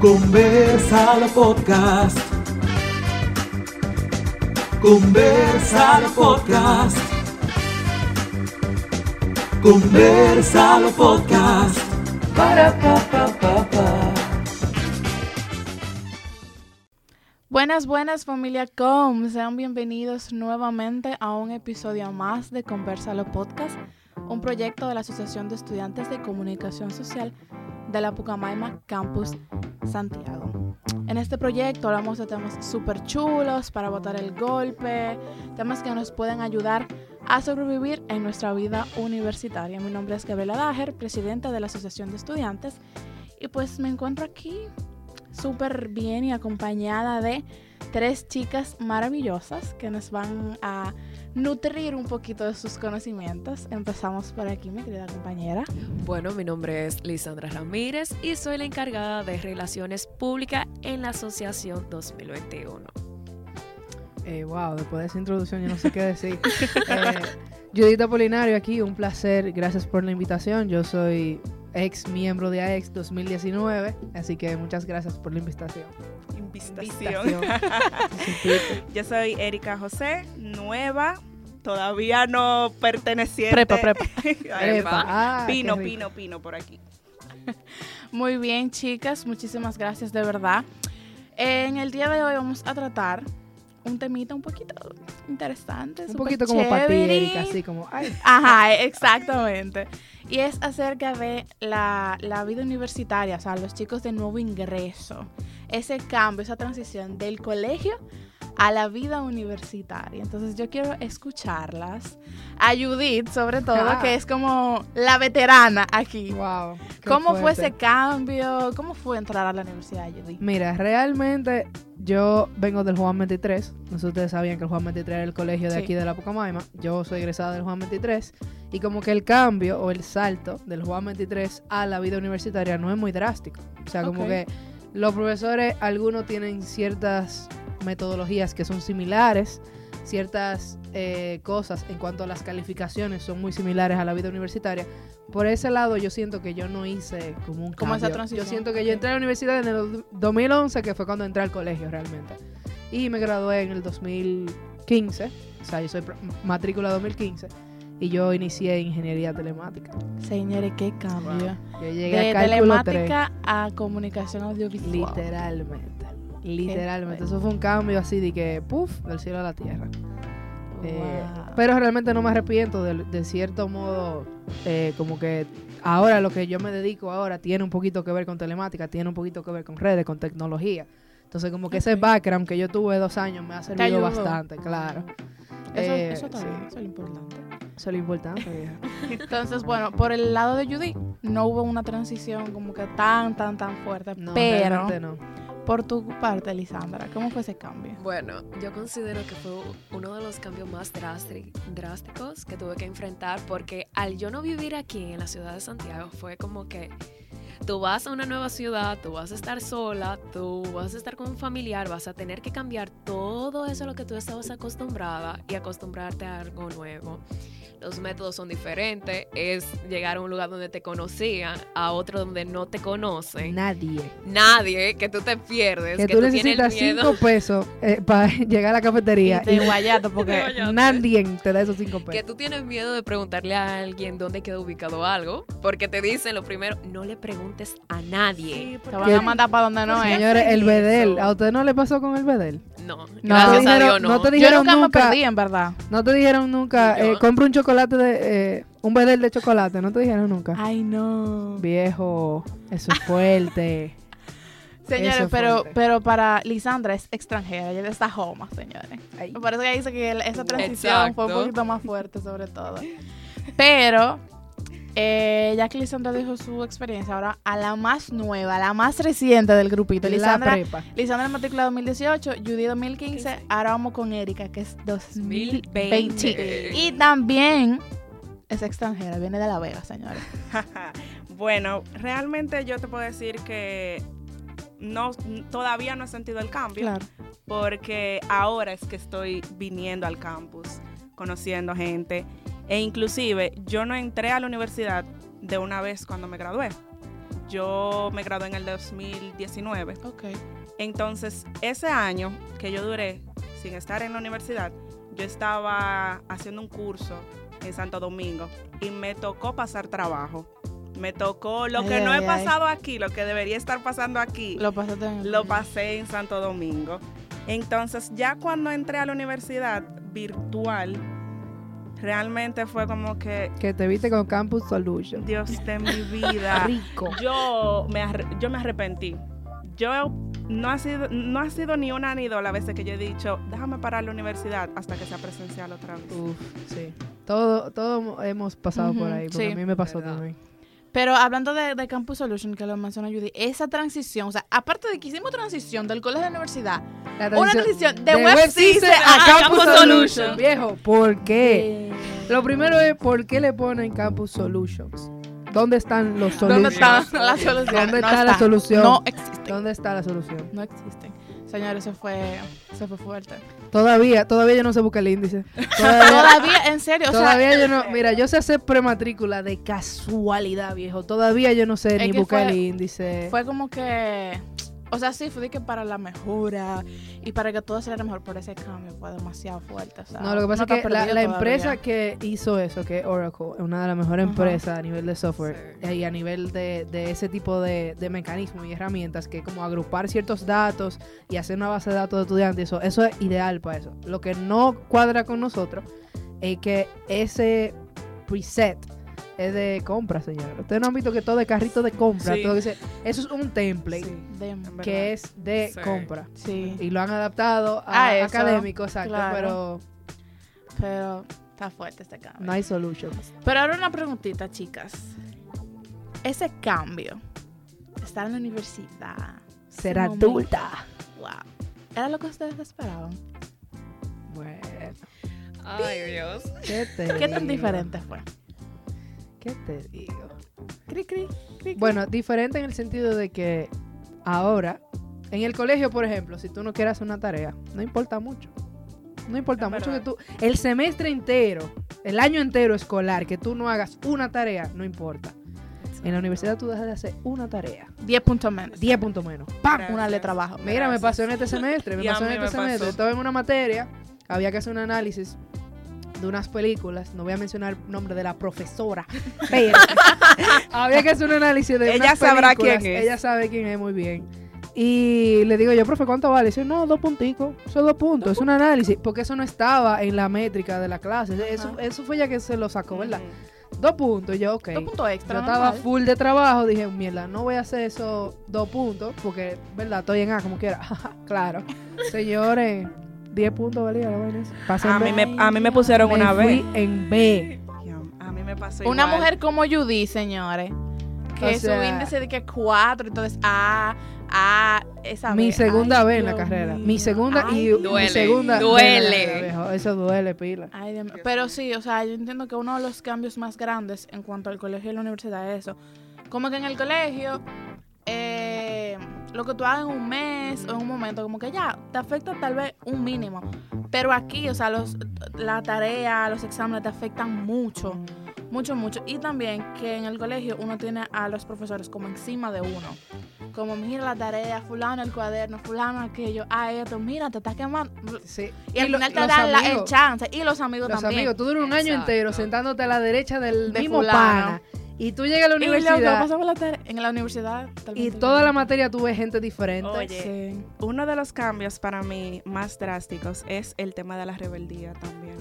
Conversalo Podcast. Conversalo Podcast. Conversalo Podcast. Para pa pa pa pa. Buenas, buenas familia Com, sean bienvenidos nuevamente a un episodio más de Conversalo Podcast, un proyecto de la Asociación de Estudiantes de Comunicación Social de la Pucamaima Campus Santiago. En este proyecto hablamos de temas súper chulos para botar el golpe, temas que nos pueden ayudar a sobrevivir en nuestra vida universitaria. Mi nombre es Gabriela Dager, presidenta de la Asociación de Estudiantes, y pues me encuentro aquí súper bien y acompañada de tres chicas maravillosas que nos van a nutrir un poquito de sus conocimientos. Empezamos por aquí, mi querida compañera. Bueno, mi nombre es Lisandra Ramírez y soy la encargada de Relaciones Públicas en la Asociación 2021. Eh, wow, después de esa introducción yo no sé qué decir. eh, Judith Apolinario aquí, un placer, gracias por la invitación. Yo soy ex miembro de AEX 2019, así que muchas gracias por la invitación. Invitación. Yo soy Erika José, nueva, todavía no perteneciente. Prepa, prepa. Epa, ah, pino, pino, pino por aquí. Muy bien, chicas, muchísimas gracias de verdad. En el día de hoy vamos a tratar un temita un poquito interesante. Un poquito como para así como, ay, Ajá, exactamente. Y es acerca de la, la vida universitaria, o sea, los chicos de nuevo ingreso. Ese cambio, esa transición del colegio a la vida universitaria. Entonces yo quiero escucharlas. A Judith, sobre todo, Ah. que es como la veterana aquí. wow. ¿Cómo fue ese cambio? ¿Cómo fue entrar a la universidad, Judith? Mira, realmente yo vengo del Juan 23. No sé si ustedes sabían que el Juan 23 era el colegio de Sí. aquí de la Pucamaima. Yo soy egresada del Juan 23. Y como que el cambio o el salto del Juan 23 a la vida universitaria no es muy drástico. O sea, como que los profesores, algunos tienen ciertas metodologías que son similares, ciertas eh, cosas en cuanto a las calificaciones son muy similares a la vida universitaria. Por ese lado yo siento que yo no hice como un Como esa cambio. transición. Yo siento que yo entré a la universidad en el 2011, que fue cuando entré al colegio realmente. Y me gradué en el 2015, o sea, yo soy matrícula 2015 y yo inicié ingeniería telemática. Señores, qué cambio. Yo llegué De a cálculo 3. telemática a comunicación audiovisual. Literalmente. Literalmente. Eso fue un cambio así de que, puff, del cielo a la tierra. Eh, pero realmente no me arrepiento de, de cierto modo, eh, como que ahora lo que yo me dedico ahora tiene un poquito que ver con telemática, tiene un poquito que ver con redes, con tecnología. Entonces como que ese background que yo tuve dos años me ha servido bastante, claro. Eso, Eh, eso está sí. eso es lo importante. Eso es lo importante. Entonces, bueno, por el lado de Judy, no hubo una transición como que tan, tan, tan fuerte. No, pero, no. Por tu parte, Lisandra, ¿cómo fue ese cambio? Bueno, yo considero que fue uno de los cambios más drástic- drásticos que tuve que enfrentar porque al yo no vivir aquí en la ciudad de Santiago fue como que tú vas a una nueva ciudad, tú vas a estar sola, tú vas a estar con un familiar, vas a tener que cambiar todo eso a lo que tú estabas acostumbrada y acostumbrarte a algo nuevo. Los métodos son diferentes, es llegar a un lugar donde te conocían, a otro donde no te conocen. Nadie. Nadie, que tú te pierdes, Que que, tú tú tienes necesitas miedo. cinco pesos para llegar a la cafetería Y guayato, porque nadie te da esos cinco Que pesos. tú tienes miedo de preguntarle a alguien dónde queda ubicado algo, porque te dicen lo primero, no le preguntes a nadie. Sí, te van a mandar para donde no ¿Por qué es. Señores, el bedel? ¿a usted no le pasó con el bedel? No, No. gracias te a dijeron- Dios no. no te Yo dijeron nunca, me perdí, en verdad. No te dijeron nunca, Yo- eh, compra un chocolate de, eh, un bedel de chocolate, no te dijeron nunca. Ay, no. Viejo, eso es fuerte. Señores, es pero, fuerte. pero para Lisandra es extranjera, ella es de esa Joma, señores. Ay. Me parece que ella dice que el- esa transición fue un poquito más fuerte, sobre todo. Pero, eh, ya que Lisandra dijo su experiencia, ahora a la más nueva, la más reciente del grupito. La Lisandra, prepa. Lisandra en matrícula 2018, Judy 2015, ahora vamos con Erika, que es 2020. 2020. Y también es extranjera, viene de La Vega, señores. bueno, realmente yo te puedo decir que no, todavía no he sentido el cambio. Claro. porque ahora es que estoy viniendo al campus, conociendo gente e inclusive yo no entré a la universidad de una vez cuando me gradué. yo me gradué en el 2019. Ok. Entonces, ese año que yo duré sin estar en la universidad, yo estaba haciendo un curso en Santo Domingo y me tocó pasar trabajo. Me tocó lo Ay, que no he ay. pasado aquí, lo que debería estar pasando aquí, Lo en lo pasé en Santo Domingo. Entonces, ya cuando entré a la universidad virtual, realmente fue como que, Que te viste con Campus Solution. Dios de mi vida. Rico. yo me, arre- yo me arrepentí. Yo no ha sido no ha sido ni una ni dos las veces que yo he dicho, déjame parar la universidad hasta que sea presencial otra vez. Uf, sí. Todo, todo hemos pasado por ahí, porque sí. a mí me pasó Verdad. también. Pero hablando de, de Campus Solution, que lo mencionó Judy, esa transición, o sea, aparte de que hicimos transición del colegio a la universidad, La una transición transición de, Web System a Campus Solution. Solution. Viejo, ¿por qué? Lo primero es, ¿por qué le ponen Campus Solutions? ¿Dónde están los ¿Dónde solutions? está la solución? ¿Dónde No está la solución? No existen. ¿Dónde está la solución? No existen. Señores, eso fue, eso fue fuerte. Todavía, todavía yo no sé buscar el índice. Todavía, Todavía, en serio, o sea, todavía yo no, mira, yo sé hacer prematrícula de casualidad, viejo. Todavía yo no sé ni buscar fue- el índice. fue como que, o sea, sí, fue de que para la mejora y para que todo saliera mejor, por ese cambio fue demasiado fuerte. o sea, No, lo que pasa es que la, empresa que hizo eso, que es Oracle, es una de las mejores empresas a nivel de software Sí. y a nivel de, de ese tipo de, de mecanismos y herramientas, que como agrupar ciertos datos y hacer una base de datos de estudiantes, eso, eso es ideal para eso. Lo que no cuadra con nosotros es que ese preset es de compra, señor. Ustedes no han visto que todo es carrito de compra. Sí. todo dice, eso es un template Sí. De- que es de Sí. compra. sí, Y lo han adaptado a, A eso, académico, exacto, claro. pero pero está fuerte este cambio. no hay solutions. Pero ahora una preguntita, chicas. Ese cambio, estar en la universidad, Ser adulta. wow, ¿era lo que ustedes esperaban? Bueno, Ay, Dios. ¿qué te ¿Qué tan diferente fue? ¿Qué te digo? Cri, cri, cri. Bueno, diferente en el sentido de que ahora, en el colegio, por ejemplo, si tú no quieres hacer una tarea, no importa mucho. No importa Es mucho que tú, el semestre entero, el año entero escolar, que tú no hagas una tarea, no importa. En la universidad tú dejas de hacer una tarea. 10 puntos menos. 10 puntos menos. ¡Pam! Gracias. Una letra abajo. Mira, me pasó en este semestre, me pasó en este me semestre. pasó. Estaba en una materia, había que hacer un análisis de unas películas, no voy a mencionar el nombre de la profesora, pero había que hacer un análisis de Ella unas sabrá quién es. Ella sabe quién es muy bien. Y le digo yo, profe, ¿cuánto vale? dice, no, dos punticos, son dos puntos, es un análisis, porque eso no estaba en la métrica de la clase, eso, Ajá. eso fue ya que se lo sacó, ¿verdad? Dos puntos, y yo, ok. Dos puntos extra. Yo estaba normal. full de trabajo, dije, mierda, no voy a hacer esos dos puntos, porque, ¿verdad? Estoy en A como quiera. claro. Señores, 10 puntos valía la vaina A B. mí me, a mí me pusieron Me una fui vez. en B. A mí me pasó Una igual. mujer como Judy, señores, que O su sea- índice de que 4, entonces A, A, esa Mi segunda Ay, vez en la carrera. mío. Mi segunda y Ay, mi Duele, segunda. duele. Eso duele, pila. Ay, Dios mío. Pero sí, o sea, yo entiendo que uno de los cambios más grandes en cuanto al colegio y la universidad es eso. Como que en el colegio, eh, lo que tú hagas en un mes o en un momento, como que ya, te afecta tal vez un mínimo. Pero aquí, o sea, los, la tarea, los exámenes te afectan mucho, mucho, mucho. Y también que en el colegio uno tiene a los profesores como encima de uno. Como, mira la tarea, fulano el cuaderno, fulano aquello, ah, esto, mira, te estás quemando. Sí. Y, al lo- final te los dan la- el chance. Y los amigos Los también. amigos, tú duras un año entero sentándote a la derecha del De mismo fulano. pana. Y tú llegas a la Y universidad pasamos la tarea en la universidad. y toda la materia tú ves gente diferente. Oye, Sí. uno de los cambios para mí más drásticos es el tema de la rebeldía también.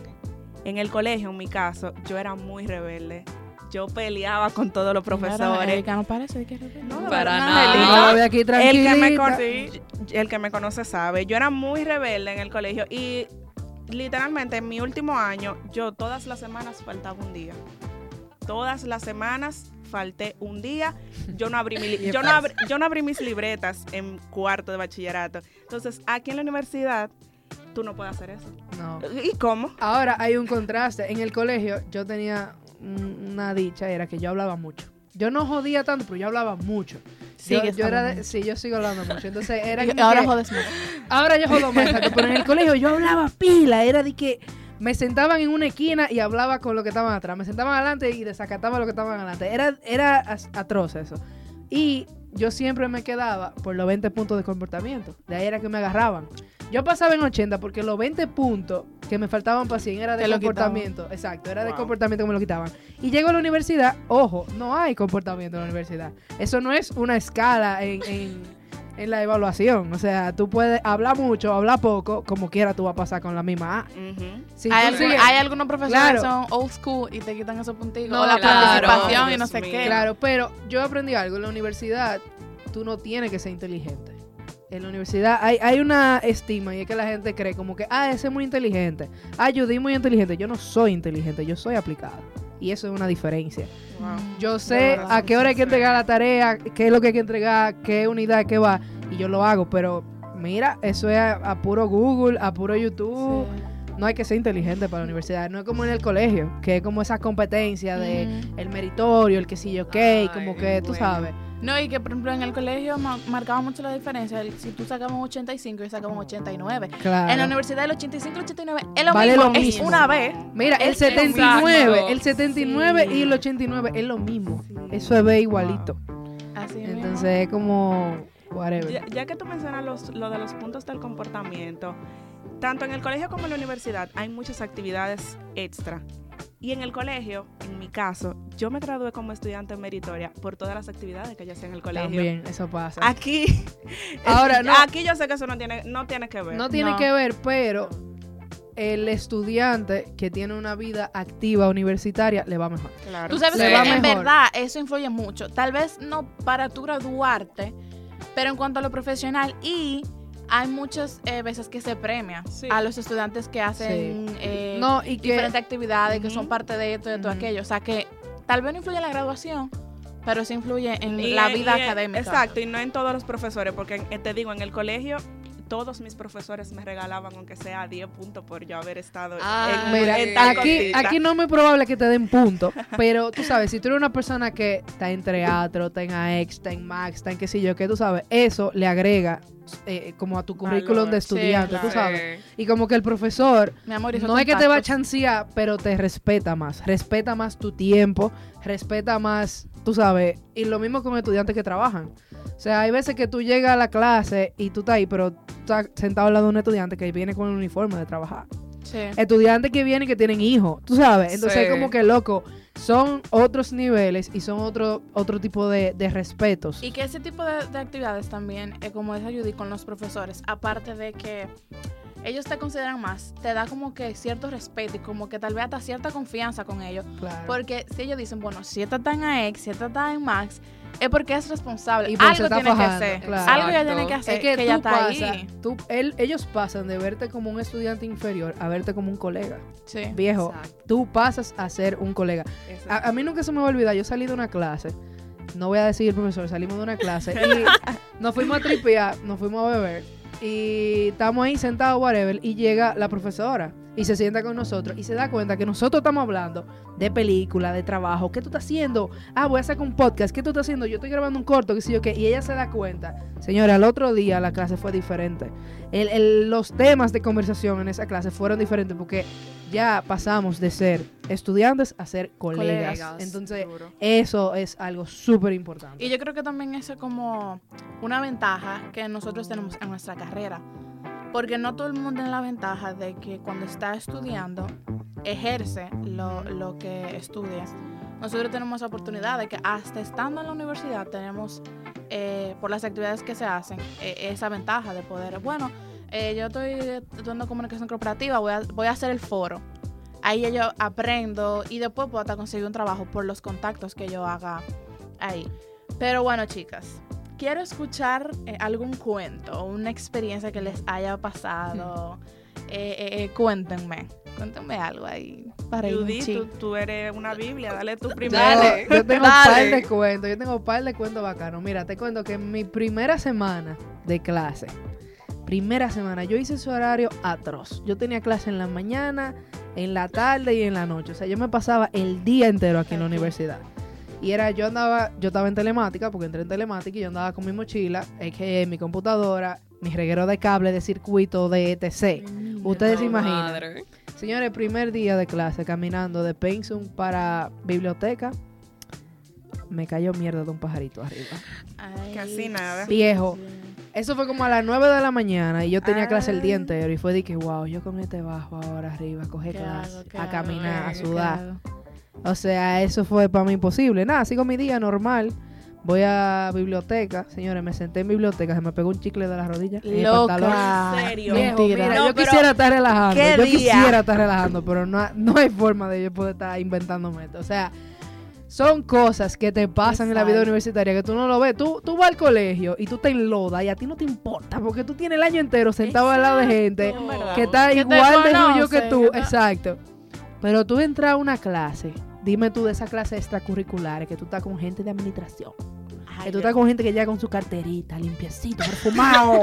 En el colegio, en mi caso, yo era muy rebelde. Yo peleaba con todos los Claro, profesores. Erika, no parece que No, Para nada. No, aquí El que, me tranquilita. con- el que me conoce sabe. Yo era muy rebelde en el colegio y literalmente en mi último año, yo todas las semanas faltaba un día. Todas las semanas falté un día. Yo no abrí, mi yo no abrí, yo no abrí mis libretas en cuarto de bachillerato. Entonces, aquí en la universidad, tú no puedes hacer eso. No. ¿Y cómo? Ahora hay un contraste. En el colegio yo tenía un- una dicha, era que yo hablaba mucho. Yo no jodía tanto, pero yo hablaba mucho. Yo, Sigues yo era de- sí, yo sigo hablando mucho. Entonces era ahora que- jodes mucho. ahora yo jodo más, pero en el colegio yo hablaba pila, era de que me sentaban en una esquina y hablaba con lo que estaban atrás, me sentaban adelante y desacataba lo que estaban adelante. Era era atroz eso. Y yo siempre me quedaba por los 20 puntos de comportamiento. De ahí era que me agarraban. Yo pasaba en 80 porque los 20 puntos que me faltaban para 100 era de Te comportamiento. Exacto, era de comportamiento que me lo quitaban. Y llego a la universidad, ojo, no hay comportamiento en la universidad. Eso no es una escala en, en- en la evaluación. O sea, tú puedes hablar mucho, hablar poco, como quiera tú vas a pasar con la misma A. Ujú. Si hay, algún- sigues- hay algunos profesores Claro. que son old school y te quitan esos puntitos. No, o la claro. participación y no sé mío. qué. Claro, pero yo aprendí algo. En la universidad, tú no tienes que ser inteligente. En la universidad hay, hay una estima y es que la gente cree como que, ah, ese es muy inteligente. Ah, yo di muy inteligente. Yo no soy inteligente, yo soy aplicado. Y eso es una diferencia. Wow. Yo sé verdad, a qué hora hay que entregar la tarea, qué es lo que hay que entregar, qué unidad, qué va. Y yo lo hago, pero mira, eso es a, a puro Google, a puro YouTube. Sí. No hay que ser inteligente para la universidad. No es como en el colegio, que es como esa competencia de el meritorio, el que sí yo qué, y como que tú bueno. sabes. No, y que por ejemplo en el colegio ma- marcaba mucho la diferencia. Si tú sacabas un 85 y sacabas un 89. Claro. En la universidad el 85 y el 89 es lo Vale mismo. lo es mismo. una vez. Mira, el es 79, exacto. el 79 Sí. y el 89 es lo mismo. Sí. Eso es B igualito. Así mismo. Entonces es como whatever. Ya, ya que tú mencionas los, lo de los puntos del comportamiento, tanto en el colegio como en la universidad hay muchas actividades extra. Y en el colegio, en mi caso, yo me gradué como estudiante meritoria por todas las actividades que yo hacía en el colegio. También, eso pasa. Aquí, Ahora, no. aquí yo sé que eso no tiene, no tiene que ver. No tiene No. que ver, pero el estudiante que tiene una vida activa universitaria le va mejor. Claro. Tú sabes Le que va en mejor. verdad eso influye mucho. Tal vez no para tú graduarte, pero en cuanto a lo profesional y hay muchas eh, veces que se premia Sí. a los estudiantes que hacen eh, No, y que diferentes actividades que son parte de esto y de todo aquello. O sea que tal vez no influye en la graduación, pero sí influye en Y la en- vida en- académica. Exacto, y no en todos los profesores, porque en- te digo, en el colegio todos mis profesores me regalaban, aunque sea 10 puntos por yo haber estado Ah, en, Mira, en tal aquí, aquí no es muy probable que te den punto, pero tú sabes, si tú eres una persona que está en teatro, está en AEX, está en Max, está en qué sé yo, que tú sabes, eso le agrega eh, como a tu currículum Valor. de Sí, estudiante, tú claro. sabes. Y como que el profesor Mi amor, no es que te va a chancear, pero te respeta más. Respeta más tu tiempo, respeta más, tú sabes. Y lo mismo con estudiantes que trabajan. O sea, hay veces que tú llegas a la clase y tú estás ahí, pero estás sentado al lado de un estudiante que viene con el uniforme de trabajar. Sí. Estudiantes que vienen que tienen hijos, tú sabes. Entonces, Sí. como que loco, son otros niveles y son otro, otro tipo de, de respetos. Y que ese tipo de, de actividades también, eh, como dice Judy, con los profesores, aparte de que ellos te consideran más, te da como que cierto respeto y como que tal vez hasta cierta confianza con ellos. Claro. Porque si ellos dicen, bueno, si esta está en AX, si esta está en Max, es porque es responsable. Y Algo tiene que hacer. claro. Algo ya tiene que hacer. es que, que ya está ahí. tú- él- ellos pasan de verte como un estudiante inferior a verte como un colega. Sí. Viejo, Exacto. tú pasas a ser un colega. A mí nunca se me va a olvidar, yo salí de una clase, no voy a decir profesor, salimos de una clase y nos fuimos a tripear, nos fuimos a beber y estamos ahí sentados, whatever, y llega la profesora y se sienta con nosotros y se da cuenta que nosotros estamos hablando de película, de trabajo, ¿qué tú estás haciendo? Ah, voy a sacar un podcast, ¿qué tú estás haciendo? Yo estoy grabando un corto, qué sé yo qué, y ella se da cuenta, señora, al otro día la clase fue diferente. El- el- los temas de conversación en esa clase fueron diferentes porque ya pasamos de ser estudiantes a ser colegas. Colegas, Entonces, eso es algo súper importante. Y yo creo que también eso es como una ventaja que nosotros tenemos en nuestra carrera. Porque no todo el mundo tiene la ventaja de que cuando está estudiando ejerce lo, lo que estudia. Nosotros tenemos la oportunidad de que hasta estando en la universidad tenemos, eh, por las actividades que se hacen, eh, esa ventaja de poder, bueno, eh, yo estoy estudiando comunicación corporativa, voy a, voy a hacer el foro. Ahí yo aprendo y después puedo hasta conseguir un trabajo por los contactos que yo haga ahí. Pero bueno, chicas, quiero escuchar eh, algún cuento una experiencia que les haya pasado. Eh, eh, cuéntenme, cuéntenme algo ahí para Judy, tú, tú eres una Biblia, dale tu Yo- primero. Dale. Yo, tengo un par de cuentos, yo tengo un par de cuentos bacanos. Mira, te cuento que en mi primera semana de clase, primera semana, yo hice ese horario atroz. Yo tenía clase en la mañana, en la tarde y en la noche. O sea, yo me pasaba el día entero aquí en la universidad. Y era, yo andaba, yo estaba en telemática, porque entré en telemática y yo andaba con mi mochila, que mi computadora, mi reguero de cable de circuito de ETC. Ustedes se imaginan. madre. Señores, primer día de clase caminando de Pensum para biblioteca. me cayó mierda de un pajarito arriba. Ay, Casi nada. Viejo. Eso fue como a las 9 de la mañana y yo tenía clase el día entero y fue de que, wow, yo con este bajo ahora arriba, a coger ¿Qué clase, hago? ¿Qué a hago? caminar, a ¿Qué sudar. O sea, eso fue para mí imposible. Nada, sigo mi día normal. Voy a biblioteca. Señores, me senté en biblioteca, se me pegó un chicle de la rodilla. en el pantalón. Loca. ¿En serio? Mentira. mira, No, yo quisiera estar relajando. ¿qué Yo día? quisiera estar relajando, pero no, no hay forma de yo poder estar inventándome esto. O sea, son cosas que te pasan en la vida universitaria que tú no lo ves. Tú, tú vas al colegio y tú te enlodas y a ti no te importa porque tú tienes el año entero sentado al lado de gente que está igual de julio que tú. Exacto. Pero tú entras a una clase, dime tú de esas clases extracurriculares, que tú estás con gente de administración, que tú estás con gente que llega con su carterita, limpiecito, perfumado,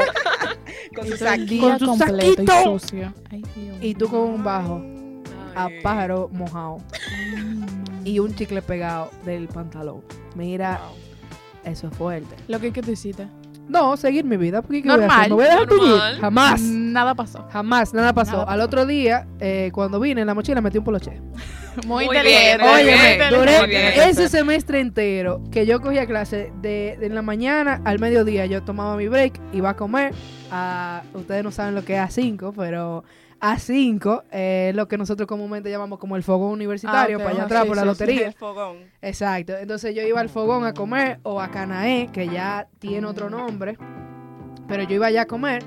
Con Y su saquito. Con su y sucio. Ay, Dios y tú con un bajo a pájaro mojado mío. y un chicle pegado del pantalón. Mira, eso es fuerte. Lo que, que tú hiciste. No, seguir mi vida, porque ¿qué voy a Normal. hacer? ¿Me voy a dejar Normal. Jamás. Nada pasó. Jamás, nada pasó. Nada Al otro día, eh, cuando vine en la mochila, metí un poloche. Muy, Muy inteligente. bien, inteligente. Duré Muy bien. ese semestre entero que yo cogía clase de, de en la mañana al mediodía, yo tomaba mi break, iba a comer. A, ustedes no saben lo que es A5, pero A5 es lo que nosotros comúnmente llamamos como el fogón universitario, Ah, para allá atrás sí, por la sí, sí. lotería. El fogón. Exacto. Entonces yo iba al fogón a comer o a Canaé, que ya tiene otro nombre. Pero yo iba allá a comer,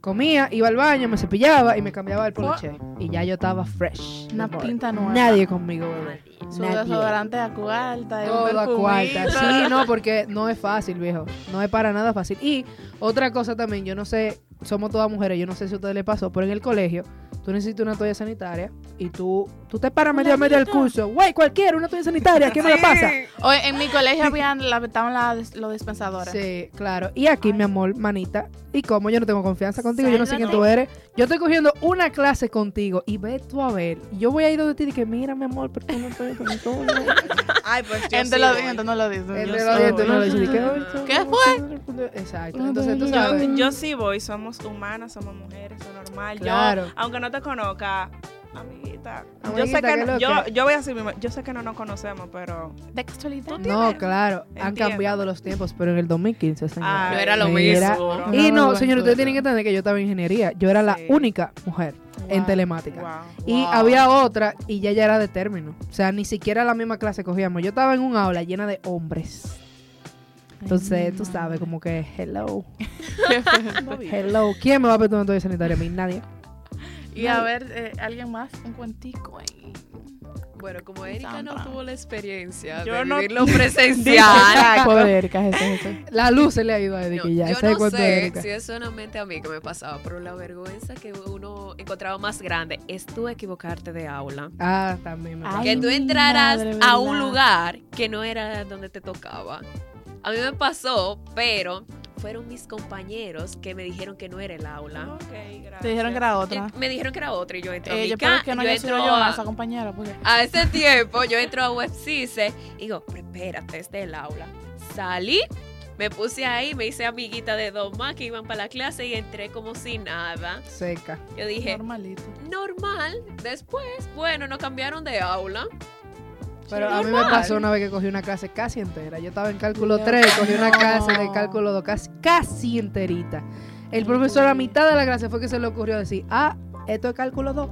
comía, iba al baño, me cepillaba y me cambiaba el poloche. Y ya yo estaba fresh. Una pinta nueva. Nadie conmigo, bebé. Su desodorante a cuarta. Todo a cuarta. Sí, no, porque no es fácil, viejo. No es para nada fácil. Y otra cosa también, yo no sé, somos todas mujeres, yo no sé si a ustedes les pasó, pero en el colegio tú necesitas una toalla sanitaria y tú, tú te paras medio a medio del curso. Güey, cualquiera, una toalla sanitaria, ¿qué me la pasa? Oye, en mi colegio habían la, estaban la- los dispensadores. Sí, claro. Y aquí, mi amor, manita, y como yo no tengo confianza contigo, yo no sé quién tú eres, yo estoy cogiendo una clase contigo y ve tú a ver. Y yo voy a ir donde ti y que mira, mi amor, pero tú no estoy con todo. Ay, pues yo Entre sí los dientes no lo dicen. yo Entre los dientes no lo dices, ¿qué fue? ¿Qué fue? Exacto. Entonces tú sabes. Yo, yo sí voy, somos humanas, somos mujeres, es normal. Claro. Yo, aunque no te conozca, amiguita, yo sé ¿qué que no- yo, yo voy a decir, yo sé que no nos conocemos, pero De casualidad. No, claro, han cambiado los tiempos, pero en el 2015, señor. Ah, No era lo mismo. Y No, señor, ustedes tienen que entender que yo estaba en ingeniería. Yo era la única mujer en telemática. wow. Y Wow. había otra y ya ya era de término. O sea, ni siquiera la misma clase cogíamos. Yo estaba en un aula llena de hombres. Entonces, tú sabes, como que, hello, hello. ¿Quién me va a pedir una toalla sanitaria a mí? Nadie. Y a ver, eh, alguien más, un cuentico ahí. Bueno, como Erika no tuvo la experiencia Yo de no- vivirlo presencial. Pobre Erika. La luz se le ha ido a Erika No, y ya. yo Ese no de sé Erika. si es solamente a mí que me pasaba, pero la vergüenza que uno encontraba más grande es tú equivocarte de aula. Ah, también me Ay, que tú entraras madre, a un lugar que no era donde te tocaba. A mí me pasó, pero fueron mis compañeros que me dijeron que no era el aula. Ok, gracias. Te dijeron que era otra. Eh, Me dijeron que era otra y yo entro a Eh, mi yo que no yo entro yo a- esa compañera, porque a ese tiempo yo entro a WebCise y digo, "Pero espérate, este es el aula. Salí, me puse ahí, me hice amiguita de dos más que iban para la clase y entré como si nada. Seca. Yo dije, normalito. normal. Después, bueno, nos cambiaron de aula. Pero a mí me pasó una vez que cogí una clase casi entera. Yo estaba en cálculo Dios 3 y cogí una clase de cálculo 2 casi, casi enterita. El profesor a mitad de la clase fue que se le ocurrió decir, ah, esto es cálculo 2.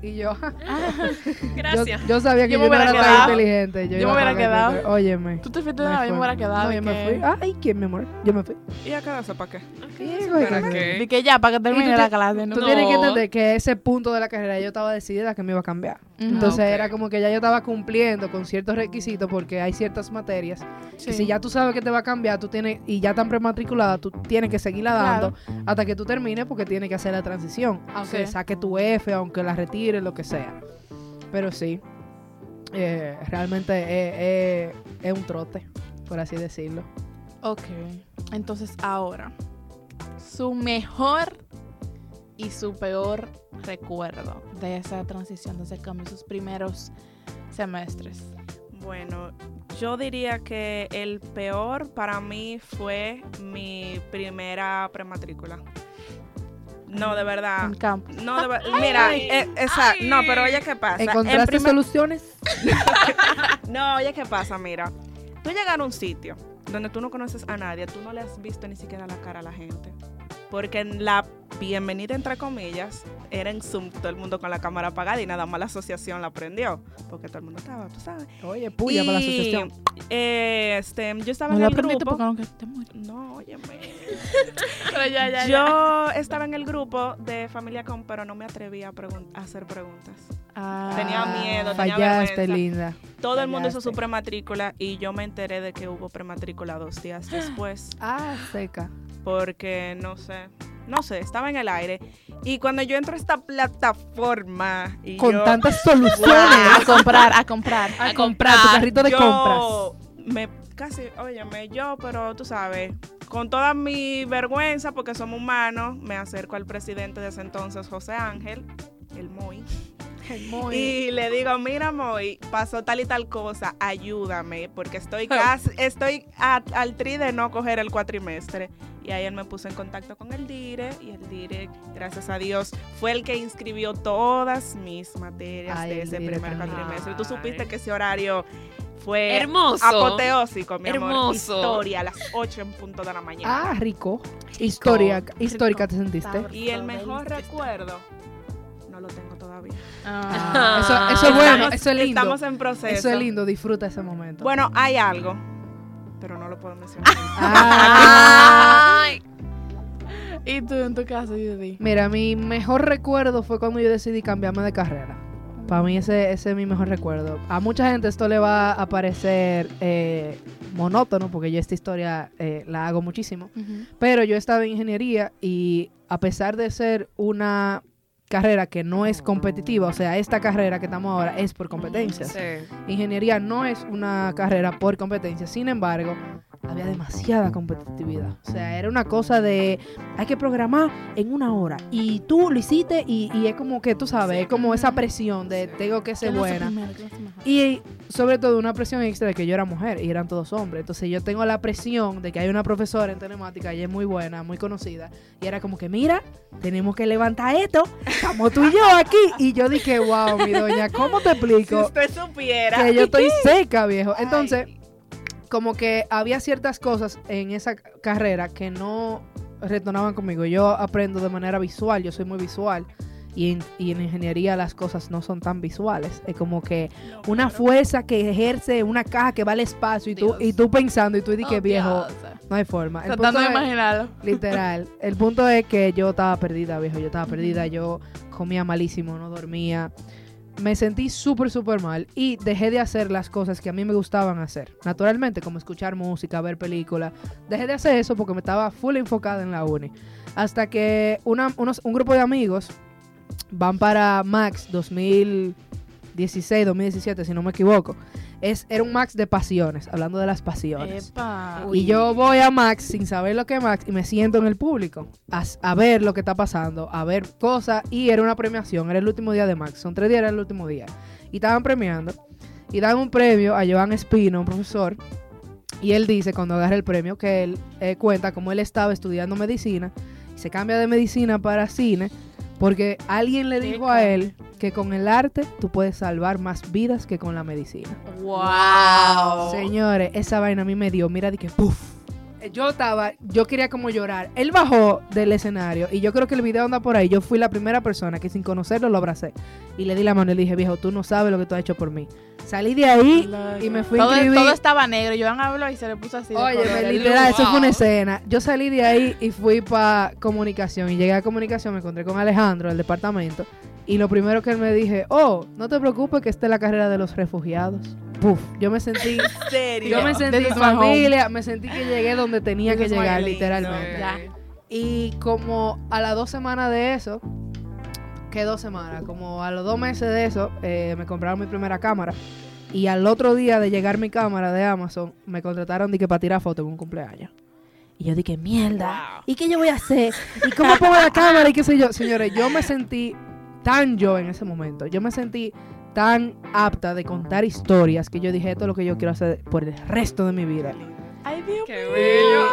Y yo, ja, yo, Gracias. yo sabía que Yo yo, me no era hubiera tan quedado. inteligente. Yo, Yo me iba hubiera quedado. Óyeme. Tú te fuiste de una vez, me hubiera quedado. No, yo me que- fui. Ay, ¿quién, mi amor? Yo me fui. ¿Y a quedarse para qué? Y ¿Para qué? De que ya, para que termine tú la clase. ¿no? Tú No. tienes que entender que ese punto de la carrera yo estaba decidida que me iba a cambiar. Entonces era como que ya yo estaba cumpliendo con ciertos requisitos porque hay ciertas materias Sí. que si ya tú sabes que te va a cambiar, tú tienes y ya están prematriculada, tú tienes que seguirla dando hasta que tú termines porque tienes que hacer la transición, aunque Sí. saque tu F, aunque la retire, lo que sea. Pero sí, eh, realmente es, es- es un trote, por así decirlo. Ok. Entonces, ahora, su mejor y su peor recuerdo de esa transición, de ese cambio, sus primeros semestres. Bueno, yo diría que el peor para mí fue mi primera prematrícula. No, de verdad. En campo. No, de ver- Mira, eh, esa- no, pero oye, ¿qué pasa? En ¿Encontraste primer- soluciones? No, oye, ¿qué pasa? Mira, tú llegar a un sitio donde tú no conoces a nadie, tú no le has visto ni siquiera la cara a la gente. Porque en la bienvenida, entre comillas, era en Zoom, todo el mundo con la cámara apagada y nada más la asociación la prendió. Porque todo el mundo estaba, tú sabes. Oye, puya para la Y, asociación. eh, este, yo estaba No en la el grupo. porque aunque te mueres. No, óyeme. Pero ya, ya, ya. Yo estaba en el grupo de Familia Com, pero no me atreví a, pregun- a hacer preguntas. Ah. tenía miedo, tenía Fallaste, vergüenza. linda. Todo el mundo hizo su prematrícula y yo me enteré de que hubo prematrícula dos días después Ah, seca. Porque no sé, no sé, estaba en el aire. Y cuando yo entro a esta plataforma y Con yo, tantas soluciones. A comprar, a comprar. a a comprar tu carrito de yo compras. me casi, óyeme, yo, pero tú sabes, con toda mi vergüenza, porque somos humanos, me acerco al presidente de ese entonces, José Ángel, el Moy, y le digo, mira Moy, pasó tal y tal cosa, ayúdame, porque estoy casi, estoy a- al tri de no coger el cuatrimestre. Y ahí él me puso en contacto con el DIRE y el DIRE, gracias a Dios, fue el que inscribió todas mis materias Ay, de ese primer cuatrimestre. Tú supiste que ese horario fue Hermoso. apoteósico, mi amor. Hermoso. Historia a las 8 en punto de la mañana. Ah, rico. Historia, histórica te sentiste. Y el mejor recuerdo, no lo tengo todavía. Ah. Eso, eso es bueno, Estamos- eso es lindo. Estamos en proceso. Eso es lindo, disfruta ese momento. Bueno, hay algo, pero no lo puedo mencionar. Ay, ¿Y tú en tu caso, Judy? Mira, mi mejor recuerdo fue cuando yo decidí cambiarme de carrera. Para mí ese, ese es mi mejor recuerdo. A mucha gente esto le va a parecer eh, monótono porque yo esta historia eh, la hago muchísimo. Pero yo estaba en ingeniería y a pesar de ser una carrera que no es competitiva, o sea, esta carrera que estamos ahora es por competencias. sí. Ingeniería no es una carrera por competencia, sin embargo, había demasiada competitividad. O sea, era una cosa de hay que programar en una hora y tú lo hiciste y, y es como que tú sabes, es como esa presión de tengo que ser ¿Quién lo hace buena. Y sobre todo una presión extra de que yo era mujer y eran todos hombres. Entonces yo tengo la presión de que hay una profesora en telemática y es muy buena, muy conocida. Y era como que, mira, tenemos que levantar esto. Estamos tú y yo aquí. Y yo dije, wow, mi doña, ¿cómo te si explico? usted supiera. Que yo estoy seca, viejo. Ay. Como que había ciertas cosas en esa carrera que no retornaban conmigo. Yo aprendo de manera visual, yo soy muy visual. Y en, y en ingeniería las cosas no son tan visuales. Es como que una fuerza que ejerce una caja que va al espacio y tú, y tú pensando y tú dices que viejo, Dios. no hay forma. Tratando de imaginarlo. Literal. El punto es que yo estaba perdida, viejo. Yo estaba perdida. Yo comía malísimo, no dormía. Me sentí súper, súper mal y dejé de hacer las cosas que a mí me gustaban hacer. Naturalmente, como escuchar música, ver películas. Dejé de hacer eso porque me estaba full enfocada en la uni. Hasta que una- unos, un grupo de amigos van para Max 2016, 2017, si no me equivoco. Es, era un Max de pasiones, hablando de las pasiones. Epa. Y yo voy a Max sin saber lo que es Max y me siento en el público a, a ver lo que está pasando, a ver cosas. Y era una premiación, era el último día de Max. Son tres días, era el último día. Y estaban premiando. Y dan un premio a Joan Espino, un profesor. Y él dice, cuando agarra el premio, que él eh, cuenta cómo él estaba estudiando medicina. Y se cambia de medicina para cine. Porque alguien le dijo a él que con el arte tú puedes salvar más vidas que con la medicina. Wow. Señores, esa vaina a mí me dio, mira, de que puff. Yo estaba, yo quería como llorar. Él bajó del escenario y yo creo que el video anda por ahí. Yo fui la primera persona que sin conocerlo lo abracé y le di la mano y le dije, viejo, tú no sabes lo que tú has hecho por mí. Salí de ahí y me fui a todo, inscribir. todo estaba negro. Joan habló y se le puso así. Oye, colores. literal, eso fue una escena. Yo salí de ahí y fui para comunicación. Y llegué a comunicación, me encontré con Alejandro, del departamento. Y lo primero que él me dije, oh, no te preocupes que esta es la carrera de los refugiados. Puf, yo me sentí, ¿En serio? yo me sentí familia, me sentí que llegué donde tenía This que llegar, literalmente. Ya. Y como a las dos semanas de eso, ¿qué dos semanas? Como a los dos meses de eso, eh, me compraron mi primera cámara. Y al otro día de llegar mi cámara de Amazon, me contrataron de que para tirar fotos en un cumpleaños. Y yo dije, mierda, Wow. ¿y qué yo voy a hacer? ¿Y cómo pongo la cámara? ¿Y qué sé yo? Señores, yo me sentí tan yo en ese momento. Yo me sentí tan apta de contar historias que yo dije, esto es lo que yo quiero hacer por el resto de mi vida. Ay, Dios Qué mío. bello.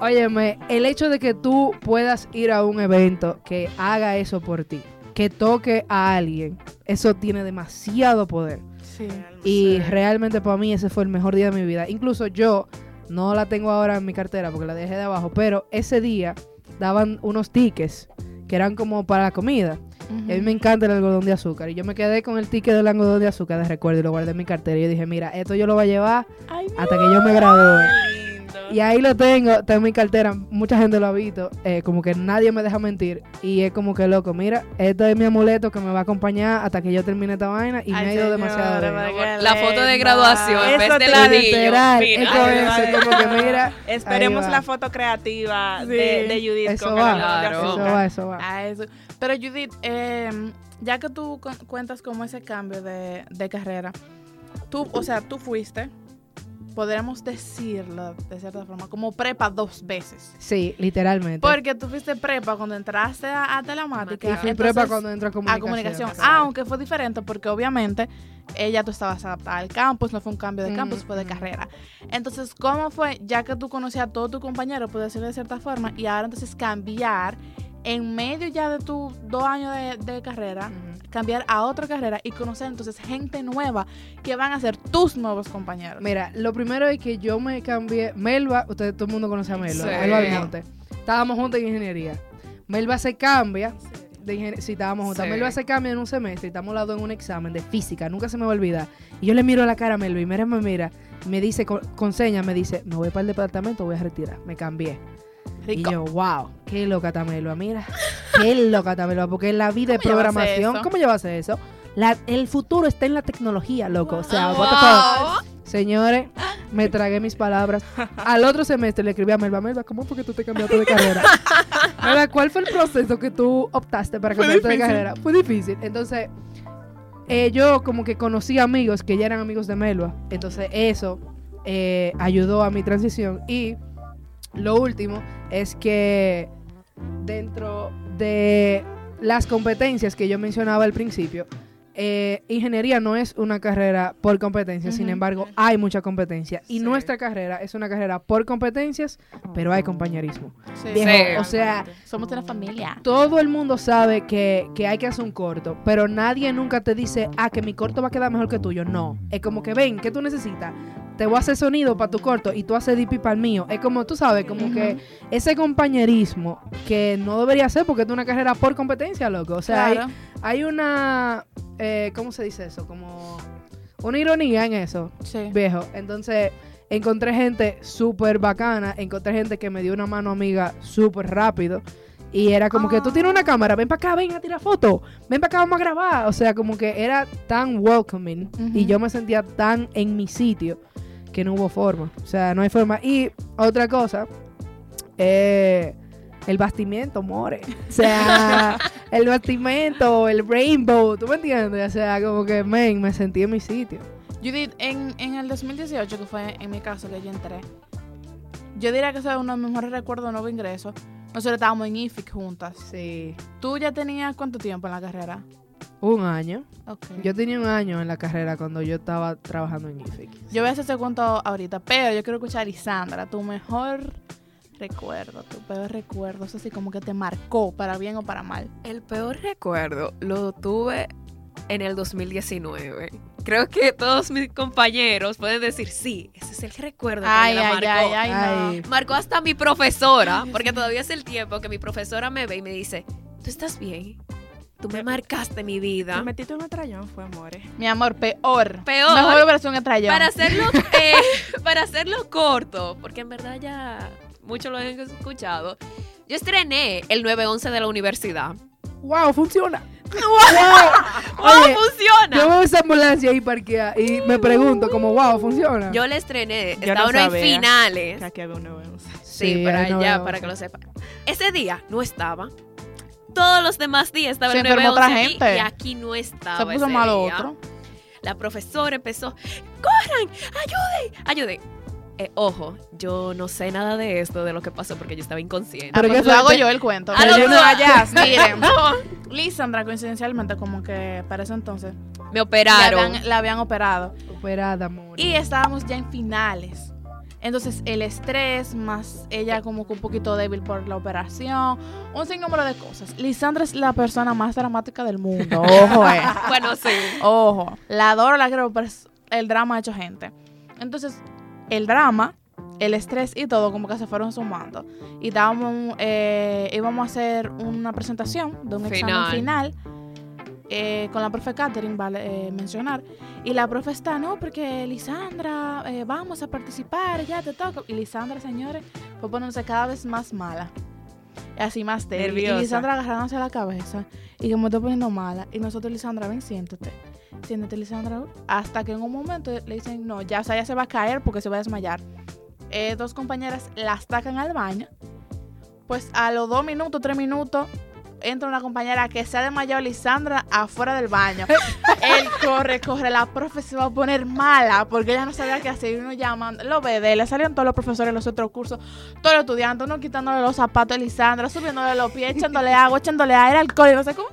Oye, Óyeme, el hecho de que tú puedas ir a un evento que haga eso por ti, que toque a alguien, eso tiene demasiado poder. Sí. Y Sí. realmente para mí ese fue el mejor día de mi vida. Incluso yo no la tengo ahora en mi cartera porque la dejé de abajo, pero ese día daban unos tickets que eran como para la comida. Y a mí me encanta el algodón de azúcar. Y yo me quedé con el ticket del algodón de azúcar de recuerdo y lo guardé en mi cartera. Y yo dije, mira, esto yo lo voy a llevar Ay, hasta que yo me gradúe. Y ahí lo tengo, está en mi cartera. Mucha gente lo ha visto. eh, como que nadie me deja mentir. Y es como que loco, mira, esto es mi amuleto que me va a acompañar hasta que yo termine esta vaina. Y Ay, me ha ido demasiado bien. La foto de graduación en Eso vez de te la iba a niño. Literal, Mira. es con eso, como que mira. Esperemos la foto creativa Sí. de, de Judith Eso con va. Claro. Eso va, eso va. Ah, eso. Pero Judith, eh, ya que tú cu- cuentas como ese cambio de, de carrera, tú, o sea, tú fuiste, podríamos decirlo de cierta forma, como prepa dos veces. Sí, literalmente. Porque tú fuiste prepa cuando entraste a, a telemática. y fui prepa cuando entro a a comunicación. comunicación. Claro. Aunque fue diferente porque obviamente ella tú estabas adaptada al campus, no fue un cambio de campus, fue de carrera. Entonces, ¿cómo fue? Ya que tú conocías a todo tu compañero, por decirlo de cierta forma, y ahora entonces cambiar en medio ya de tus dos años de, de carrera, cambiar a otra carrera y conocer entonces gente nueva que van a ser tus nuevos compañeros. Mira, lo primero es que yo me cambié. Melba, ustedes todo el mundo conoce a Melba. Sí. Estábamos juntos en ingeniería. Melba se cambia. De ingen- sí, estábamos juntas. Sí. Melba se cambia en un semestre y estamos lado en un examen de física. Nunca se me va a olvidar. Y yo le miro a la cara a Melba y Melba me mira. Me dice, con, con señas, me dice, me voy para el departamento, voy a retirar. Me cambié. Rico. Y yo, wow, qué loca está Melba, mira. Qué loca está Melba, porque la vida de ¿Cómo ella va a hacer programación? ¿cómo hacer eso? La- el futuro está en la tecnología, loco. O sea, Wow. what the fuck. Señores, me tragué mis palabras. Al otro semestre le escribí a Melba, Melba, ¿cómo fue que tú te cambiaste de carrera? Melba, ¿cuál fue el proceso que tú optaste para cambiarte de carrera? Fue difícil. Entonces, eh, yo como que conocí amigos que ya eran amigos de Melba. Entonces, eso eh, ayudó a mi transición. Y lo último es que dentro de las competencias que yo mencionaba al principio, eh, ingeniería no es una carrera por competencias, sin Ujú. embargo, hay mucha competencia. Y nuestra carrera es una carrera por competencias, pero hay compañerismo. Sí. Viejo, Sí. o sea, Somos una familia. todo el mundo sabe que, que hay que hacer un corto, pero nadie nunca te dice, ah, que mi corto va a quedar mejor que tuyo. No. Es como que ven, ¿qué tú necesitas? Te voy a hacer sonido para tu corto y tú haces DP para el mío. Es como, tú sabes, como que ese compañerismo que no debería ser porque es una carrera por competencia, loco. O sea, hay- Claro. hay, una, eh, ¿cómo se dice eso? Como una ironía en eso, Sí. viejo. Entonces, encontré gente súper bacana, encontré gente que me dio una mano amiga súper rápido. Y era como que tú tienes una cámara, ven para acá, ven a tirar fotos, ven para acá, vamos a grabar. O sea, como que era tan welcoming y yo me sentía tan en mi sitio que no hubo forma. O sea, no hay forma. Y otra cosa, eh, el bastimiento, more. O sea, el bastimento, el rainbow, ¿tú me entiendes? O sea, como que, men, me sentí en mi sitio. Judith, en, en el 2018, que fue en mi caso que yo entré, yo diría que ese es uno de mis mejores recuerdos de nuevo ingreso. Nosotros estábamos en IFIC juntas. Sí. ¿Tú ya tenías cuánto tiempo en la carrera? Un año. Ok. Yo tenía un año en la carrera cuando yo estaba trabajando en IFIC. Yo voy a hacer ese cuento ahorita, pero yo quiero escuchar a Lisandra, tu mejor recuerdo, tu peor recuerdo, eso sí como que te marcó, para bien o para mal. El peor recuerdo lo tuve en el 2019. Creo que todos mis compañeros pueden decir, sí, ese es el recuerdo que Ay, me la ay, marcó. ay, ay, Ay. no. Marcó hasta mi profesora, porque todavía es el tiempo que mi profesora me ve y me dice, ¿tú estás bien? Tú me marcaste mi vida. Te metiste en un trayón, fue amores. Mi amor, peor. Peor. Mejor versión estrellón. Para hacerlo, eh, para hacerlo corto, porque en verdad ya muchos lo han escuchado, yo estrené el 911 de la universidad. ¡Wow! ¡Funciona! ¡Wow! Oye, ¡Funciona! Yo veo esa ambulancia ahí parqueada y me pregunto como, wow, ¿funciona? Yo le estrené, Yo estaba no uno en finales. Que aquí había un 911. Sí, Sí, para allá, para que lo sepa. Ese día no estaba. Todos los demás días estaba Se el enfermó 911 otra aquí, gente. y aquí no estaba. Se puso ese malo día. otro. La profesora empezó, ¡corran! ¡Ayuden! ¡Ayuden! Eh, ojo, yo no sé nada de esto, de lo que pasó, porque yo estaba inconsciente. Pero Ah, pues que lo hago yo el cuento. Ah, no, Pero tú- no vayas, miren. Lisandra, coincidencialmente, como que para ese entonces, me la operaron. habían, la habían operado. Operada, amor. Y estábamos ya en finales. Entonces el estrés, más ella como que un poquito débil por la operación, un sinnúmero de cosas. Lisandra es la persona más dramática del mundo. Ojo, eh. Bueno, sí. Ojo, la adoro, la quiero, pero es- el drama ha hecho gente. Entonces, el drama, el estrés y todo como que se fueron sumando. Y estábamos, eh, íbamos a hacer una presentación de un examen final eh, con la profe Catherine, vale eh, mencionar. Y la profe está, no, porque Lisandra, eh, vamos a participar, ya te toca. Y Lisandra, señores, fue poniéndose cada vez más mala. Así más débil. Y. Lisandra agarrándose la cabeza y que me estoy poniendo mala. Y nosotros, Lisandra, ven, siéntate. Siéntate, Lisandra. Hasta que en un momento le dicen, no, ya, o sea, ya se va a caer porque se va a desmayar. Eh, dos compañeras la sacan al baño. Pues a los dos minutos, tres minutos, entra una compañera que se ha desmayado Lisandra afuera del baño. Él corre, corre, la profe se va a poner mala porque ella no sabía qué hacer. Y uno llamando, lo ve, le salieron todos los profesores de los otros cursos, todos los estudiantes, uno quitándole los zapatos a Lisandra, subiéndole los pies, echándole agua, echándole aire, alcohol y no sé cómo.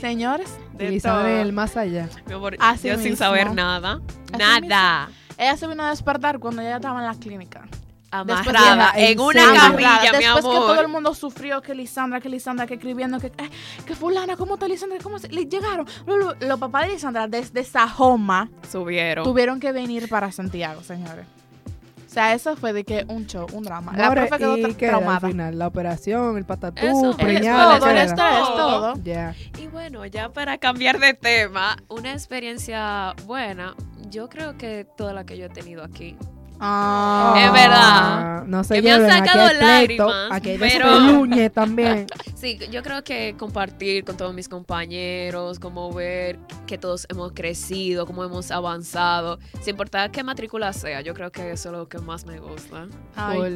Señores, De Lisandra en todo. el más allá. Yo sin mismo. saber nada. Así nada. ella se vino a despertar cuando ella estaba en la clínica. Amarrada ¿en en una camilla, mi Después que todo el amor. mundo sufrió que Lisandra, que Lisandra, que escribiendo, que, eh, que fulana, ¿cómo está Lisandra? ¿Cómo se, le llegaron? Lo- lo- Los papás de Lisandra desde Sajoma Subieron. tuvieron que venir para Santiago, señores. O sea, eso fue de que un show, un drama. La Ahora, profe quedó ¿y tra- qué era al traumada. final? La operación, el patatú, Eso, todo, Todo. todo. Y bueno, ya para cambiar de tema, una experiencia buena, yo creo que toda la que yo he tenido aquí. Ah. Es verdad. No se Que me han aquí sacado hay pleito, lágrimas, aquí hay pero- despeluñe también. Sí, yo creo que compartir con todos mis compañeros, como ver que todos hemos crecido, cómo hemos avanzado, sin importar qué matrícula sea, yo creo que eso es lo que más me gusta. Ay.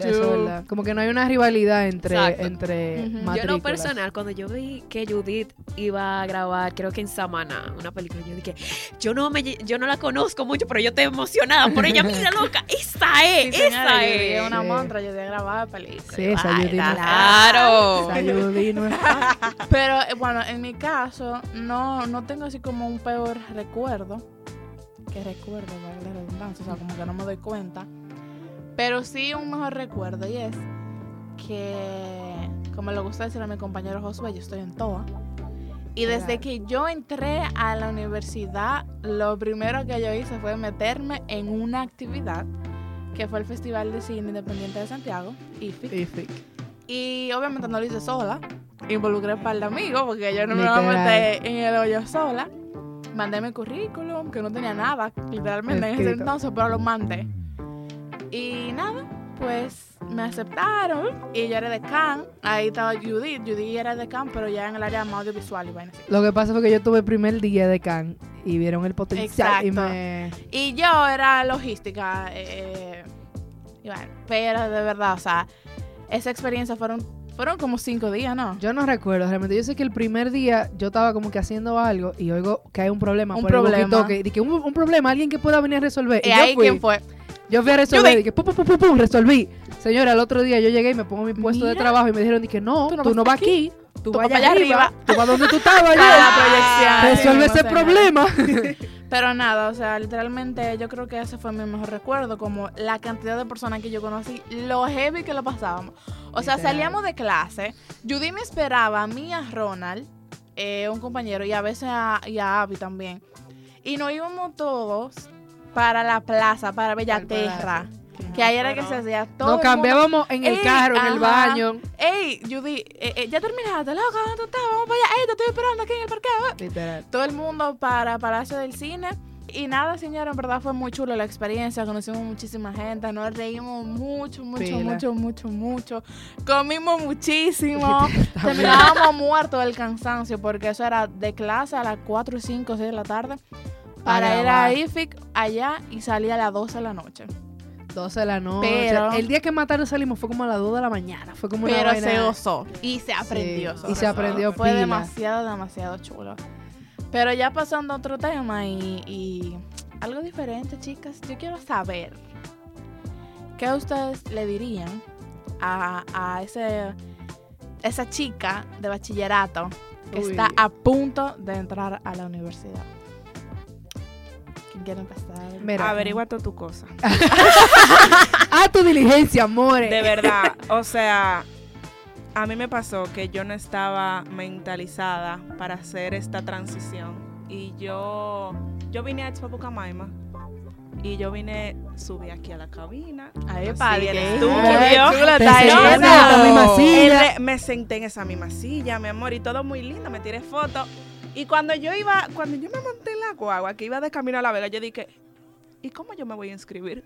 Como que no hay una rivalidad entre, Exacto. entre Ujú. Yo en lo Yo en lo matrículas. personal, cuando yo vi que Judith iba a grabar, creo que en Samaná, una película, yo dije, yo no me yo no la conozco mucho, pero yo estoy emocionada por ella. Mira, loca, esa Sí, es, señora, esa dije, es. una Sí. montra, yo de grabar películas. Sí, esa Judy no es Claro. Esa Judy no es- Pero eh, bueno, en mi caso, no, no tengo así como un peor recuerdo. Que recuerdo, valga la redundancia, o sea, como que no me doy cuenta. Pero sí un mejor recuerdo y es que, como le gusta decir a mi compañero Josué, yo estoy en TOA. Y desde que yo entré a la universidad, lo primero que yo hice fue meterme en una actividad que fue el Festival de Cine Independiente de Santiago, IFIC. Ific. Y obviamente no lo hice sola. Involucré un par de amigos porque yo no me iba a meter en el hoyo sola. Mandé mi currículum, que no tenía nada, literalmente en ese entonces, pero lo mandé. Y nada, pues me aceptaron y yo era de CAN. Ahí estaba Judith. Judith era de CAN, pero ya en el área más audiovisual y vaina así. Lo que pasa fue que yo tuve el primer día de Can y vieron el potencial y Exacto. me... Y yo era logística. eh, y bueno, pero de verdad, o sea, esa experiencia fueron, fueron como cinco días, ¿no? Yo no recuerdo realmente. Yo sé que el primer día yo estaba como que haciendo algo y oigo que hay un problema. Un por el problema. walkie-talkie. Dije, un, un problema, alguien que pueda venir a resolver. ¿Y yo ahí fui, quién fue? Yo fui a resolver. Judy. Dije, pum, pum, pum, pum, pum, resolví. Señora, el otro día yo llegué y me pongo mi puesto de trabajo y me dijeron, dije, no, Tú no vas aquí. Tú vas allá allá arriba. Tú vas donde tú estabas proyección. Resuelve ese problema. Pero nada, o sea, literalmente yo creo que ese fue mi mejor recuerdo, como la cantidad de personas que yo conocí, lo heavy que lo pasábamos. O sea, salíamos de clase, Judy me esperaba, a mí, a Ronald, eh, un compañero, y a veces a, y a Abby también. Y nos íbamos todos para la plaza, para Bellaterra, que ahí era que se hacía todo. Nos cambiábamos en el carro, en el baño. Ey, Judy, eh, eh, ya terminaste, loca, ¿dónde tú estás? Vamos para allá, ey, te estoy esperando aquí en el parqueo. Literal. todo el mundo para Palacio del Cine. Y nada, señora, en verdad fue muy chulo la experiencia. Conocimos muchísima gente, nos reímos mucho, mucho, Pila. mucho, mucho, mucho. Comimos muchísimo. Terminábamos muertos del cansancio porque eso era de clase a las 4, 5, 6 de la tarde. Para Para ir a. IFIC allá y salir a las 12 de la noche. 12 de la noche. Pero- el día que más tarde salimos fue como a las 2 de la mañana. Fue como Pero se gozó y se aprendió. Sí, y se aprendió Fue pila. demasiado, demasiado chulo. Pero ya pasando a otro tema y, y algo diferente, chicas, yo quiero saber qué ustedes le dirían a, a ese, esa chica de bachillerato que Uy. está a punto de entrar a la universidad. Averigua toda tu cosa. Ah, Haz tu diligencia, amores. De verdad, o sea, a mí me pasó que yo no estaba mentalizada para hacer esta transición. Y yo, yo vine a Expo Pucamaima y yo vine, subí aquí a la cabina. Ahí, en que estudio. me senté en esa misma silla, mi amor, y todo muy lindo, me tiré fotos. Y cuando yo iba, cuando yo me monté en la guagua, que iba de camino a La Vega, yo dije, ¿y cómo yo me voy a inscribir?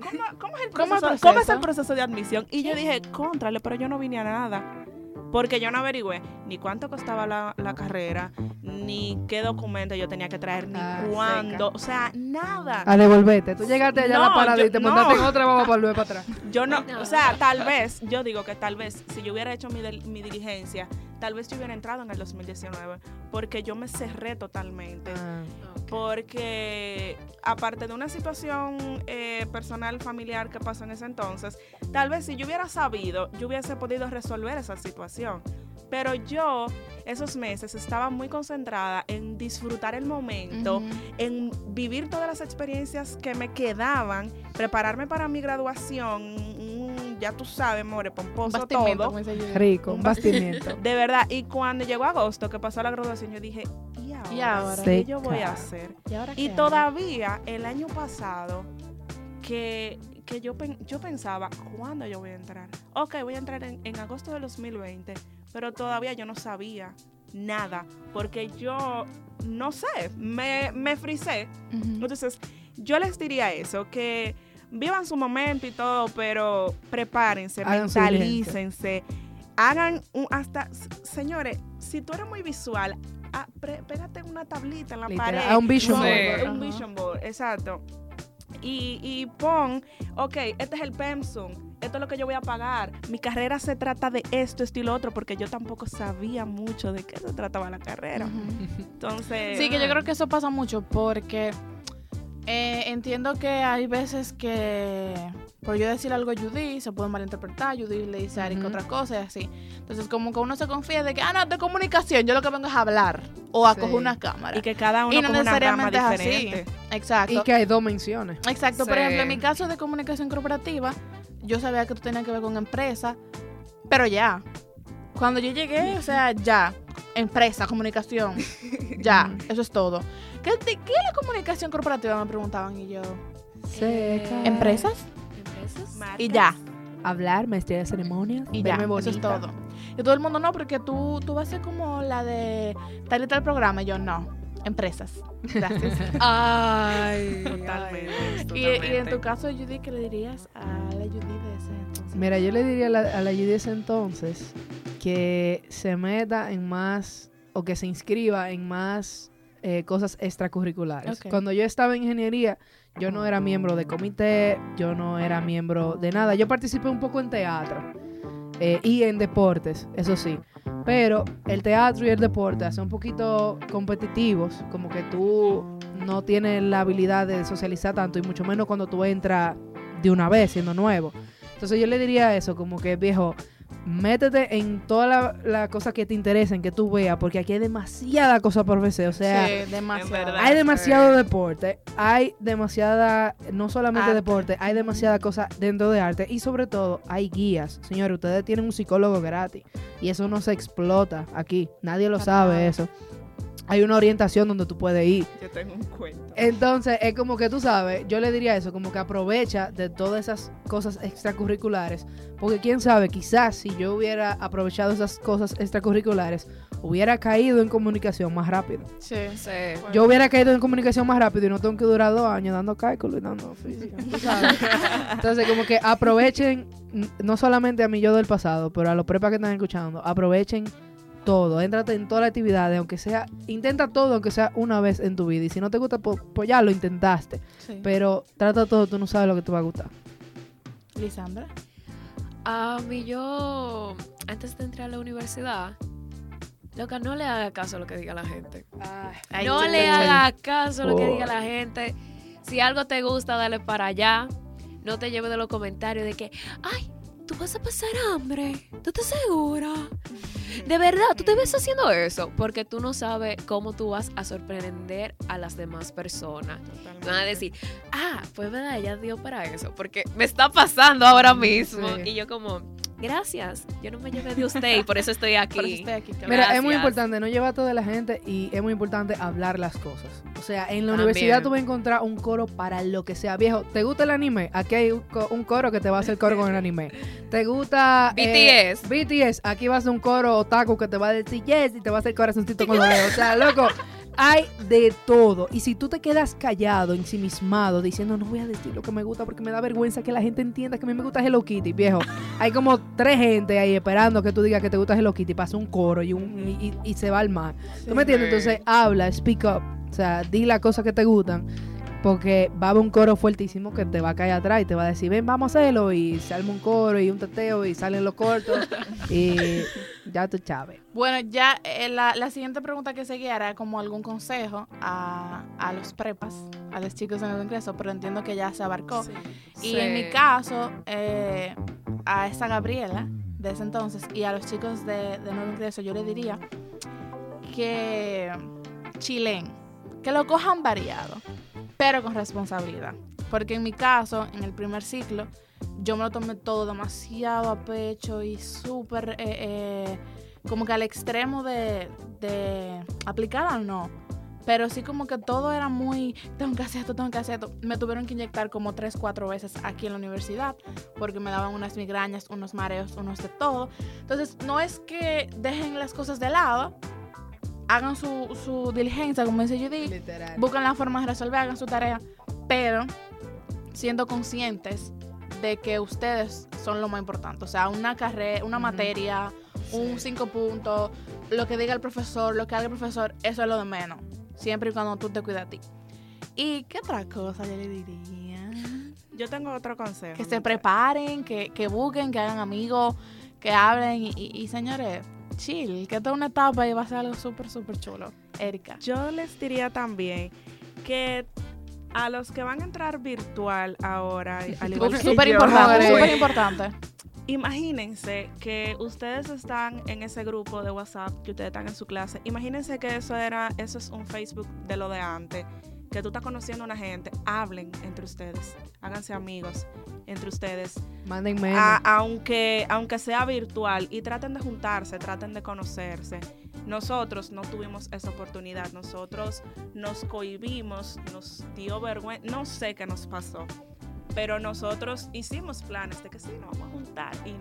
¿Cómo, cómo es, el ¿Cómo el proceso, cómo es el proceso de admisión? Y yo dije, contrale, pero yo no vine a nada. Porque yo no averigüé ni cuánto costaba la, la carrera, ni qué documento yo tenía que traer, ni Ah, cuándo. O sea, nada. A devolverte. Tú llegaste allá a la parada yo- y te montaste no. en otra, vamos a volver para atrás. Yo no, No. o sea, tal vez, yo digo que tal vez, si yo hubiera hecho mi, del- mi diligencia, tal vez yo hubiera entrado en el 2019, porque yo me cerré totalmente. Ah. Porque aparte de una situación eh, personal, familiar que pasó en ese entonces, tal vez si yo hubiera sabido, yo hubiese podido resolver esa situación. Pero yo, esos meses, estaba muy concentrada en disfrutar el momento, en vivir todas las experiencias que me quedaban, prepararme para mi graduación, ya tú sabes, more, pomposo todo. Rico, Un bastimiento. De verdad, y cuando llegó agosto, que pasó la graduación, yo dije, ¿y ahora, ¿Y ahora? qué yo voy a hacer? ¿Y, ahora Y qué todavía, el año pasado, que, que yo, pen- yo pensaba, ¿cuándo yo voy a entrar? Ok, voy a entrar en, en agosto del 2020, pero todavía yo no sabía nada, porque yo, no sé, me, me frisé. Entonces, yo les diría eso, que vivan su momento y todo, pero prepárense, Hagan mentalícense, hagan un, hasta, señores, si tú eres muy visual, ah, pre- pégate una tablita en la Literal, pared. a un vision board. Un vision board, exacto. Y, y pon, ok, este es el PEMSUM, esto es lo que yo voy a pagar. Mi carrera se trata de esto, esto y lo otro, porque yo tampoco sabía mucho de qué se trataba la carrera. Entonces, Sí, que yo creo que eso pasa mucho porque eh, entiendo que hay veces que, por yo decir algo a Judy, se puede malinterpretar. Judy le dice a Eric Ujú. otra cosa y así. Entonces, como que uno se confía de que, ah, no, de comunicación, yo lo que vengo es a hablar o a Sí. coger una cámara. y que cada uno Y no con una rama necesariamente es así. diferente. Exacto. Y que hay dos menciones. Exacto, por ejemplo, en mi caso de comunicación corporativa, yo sabía que tú tenías que ver con empresa, pero ya. Cuando yo llegué, o sea, ya. Empresa, comunicación. ya, eso es todo. ¿Qué, de- qué es la comunicación corporativa? Me preguntaban y yo. Seca. ¿Empresas? Empresas. Y ya, Hablar, maestría de ceremonias. y ya. Eso es todo. Y todo el mundo no, porque tú, tú vas a ser como la de tal y tal programa. Y yo no. Empresas. Gracias. Ay, Totalmente. ay, y, y en tu caso, Judy, ¿qué le dirías a la Judy de ese entonces? Mira, yo le diría a la, a la Judy de ese entonces que se meta en más o que se inscriba en más eh, cosas extracurriculares. Cuando yo estaba en ingeniería, yo no era miembro de comité, yo no era miembro de nada. Yo participé un poco en teatro eh, y en deportes, eso sí. Pero el teatro y el deporte hacen un poquito competitivos, como que tú no tienes la habilidad de socializar tanto y mucho menos cuando tú entras de una vez siendo nuevo. Entonces yo le diría eso, como que viejo, métete en todas las la cosas que te interesen, que tú veas, porque aquí hay demasiada cosa por ofrecer. O sea, sí, hay demasiado deporte, hay demasiada, no solamente Arte. deporte, hay demasiada cosa dentro de arte y sobre todo hay guías. Señores, ustedes tienen un psicólogo gratis y eso no se explota aquí, nadie lo sabe eso. Hay una orientación donde tú puedes ir. Yo tengo un cuento. Entonces, es como que tú sabes, yo le diría eso, como que aprovecha de todas esas cosas extracurriculares, porque quién sabe, quizás si yo hubiera aprovechado esas cosas extracurriculares, hubiera caído en comunicación más rápido. Sí. Sí. Yo hubiera caído en comunicación más rápido y no tengo que durar dos años dando cálculo y dando física. sabes. Entonces, como que aprovechen, no solamente a mí yo del pasado, pero a los prepas que están escuchando, aprovechen todo, éntrate en todas las actividades, aunque sea, intenta todo, aunque sea una vez en tu vida. Y si no te gusta, pues, pues ya lo intentaste. sí. Pero trata todo, tú no sabes lo que te va a gustar. Lisandra. A mí yo, antes de entrar a la universidad, loca, no le haga caso a lo que diga la gente. Ay, no le haga caso a lo que Oh. diga la gente. Si algo te gusta, dale para allá. No te lleves de los comentarios de que, ay, tú vas a pasar hambre. ¿Tú estás segura? De verdad, tú te ves haciendo eso porque tú no sabes cómo tú vas a sorprender a las demás personas. Van a decir, ah, pues verdad, ella dio para eso, porque me está pasando ahora mismo. Sí. Y yo como, gracias, yo no me llevé de usted y por eso estoy aquí. Por eso estoy aquí. Mira, es muy importante no llevar a toda la gente y es muy importante hablar las cosas. O sea, en la También. universidad tú vas a encontrar un coro para lo que sea. Viejo, ¿te gusta el anime? Aquí hay un, co- un coro que te va a hacer coro con el anime. ¿Te gusta eh, BTS. BTS, aquí va a ser un coro otaku que te va a decir yes y te va a hacer corazoncito con los dedos. O sea, loco, hay de todo. Y si tú te quedas callado, ensimismado, diciendo no voy a decir lo que me gusta porque me da vergüenza que la gente entienda que a mí me gusta Hello Kitty, viejo. Hay como tres gente ahí esperando que tú digas que te gusta Hello Kitty, pasa un coro y, un, y, y- y se va al mar. ¿Tú me entiendes? Entonces habla, speak up. O sea, di las cosas que te gustan. Porque va a haber un coro fuertísimo que te va a caer atrás y te va a decir, ven, vamos a hacerlo. Y se arma un coro y un teteo y salen los cortos. y ya tú sabes. Bueno, ya eh, la, la siguiente pregunta que seguía era como algún consejo a, a los prepas, a los chicos en el ingreso, pero entiendo que ya se abarcó. Y en mi caso, eh, a esa Gabriela de ese entonces y a los chicos de, de nuevo ingreso, yo le diría que chilen, que lo cojan variado, pero con responsabilidad. Porque en mi caso, en el primer ciclo, yo me lo tomé todo demasiado a pecho y súper, eh, eh, como que al extremo de, de aplicada, no. Pero sí como que todo era muy, tengo que hacer esto, tengo que hacer esto. Me tuvieron que inyectar como tres, cuatro veces aquí en la universidad porque me daban unas migrañas, unos mareos, unos de todo. Entonces, no es que dejen las cosas de lado, hagan su, su diligencia, como dice Judy, Literal. buscan la forma de resolver, hagan su tarea, pero siendo conscientes de que ustedes son lo más importante. O sea, una carrera, una materia, un cinco puntos, lo que diga el profesor, lo que haga el profesor, eso es lo de menos. Siempre y cuando tú te cuidas a ti. ¿Y qué otra cosa yo le diría? Yo tengo otro consejo. Que se preparen, que, que busquen, que hagan amigos, que hablen y, y- y, señores, chill, que toda una etapa y va a ser algo súper, súper chulo. Erika. Yo les diría también que a los que van a entrar virtual ahora, al igual que Súper importante, súper importante. imagínense que ustedes están en ese grupo de WhatsApp, que ustedes están en su clase. Imagínense que eso era, eso es un Facebook de lo de antes, que tú estás conociendo a una gente, hablen entre ustedes, háganse amigos entre ustedes, Manden a- aunque, aunque sea virtual, y traten de juntarse, traten de conocerse. Nosotros no tuvimos esa oportunidad, nosotros nos cohibimos, nos dio vergüenza, no sé qué nos pasó, pero nosotros hicimos planes de que sí, nos vamos a juntar. Y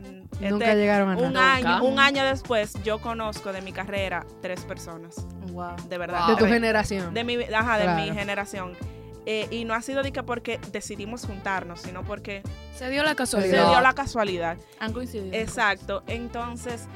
Nunca este, llegaron a un nada. año, Nunca. un año después, yo conozco de mi carrera tres personas, Wow. de verdad. De tu generación. De mi, ajá, de mi generación. Eh, y no ha sido de que porque decidimos juntarnos, sino porque Se dio la se casualidad. dio la casualidad. Han coincidido. Exacto. Entonces,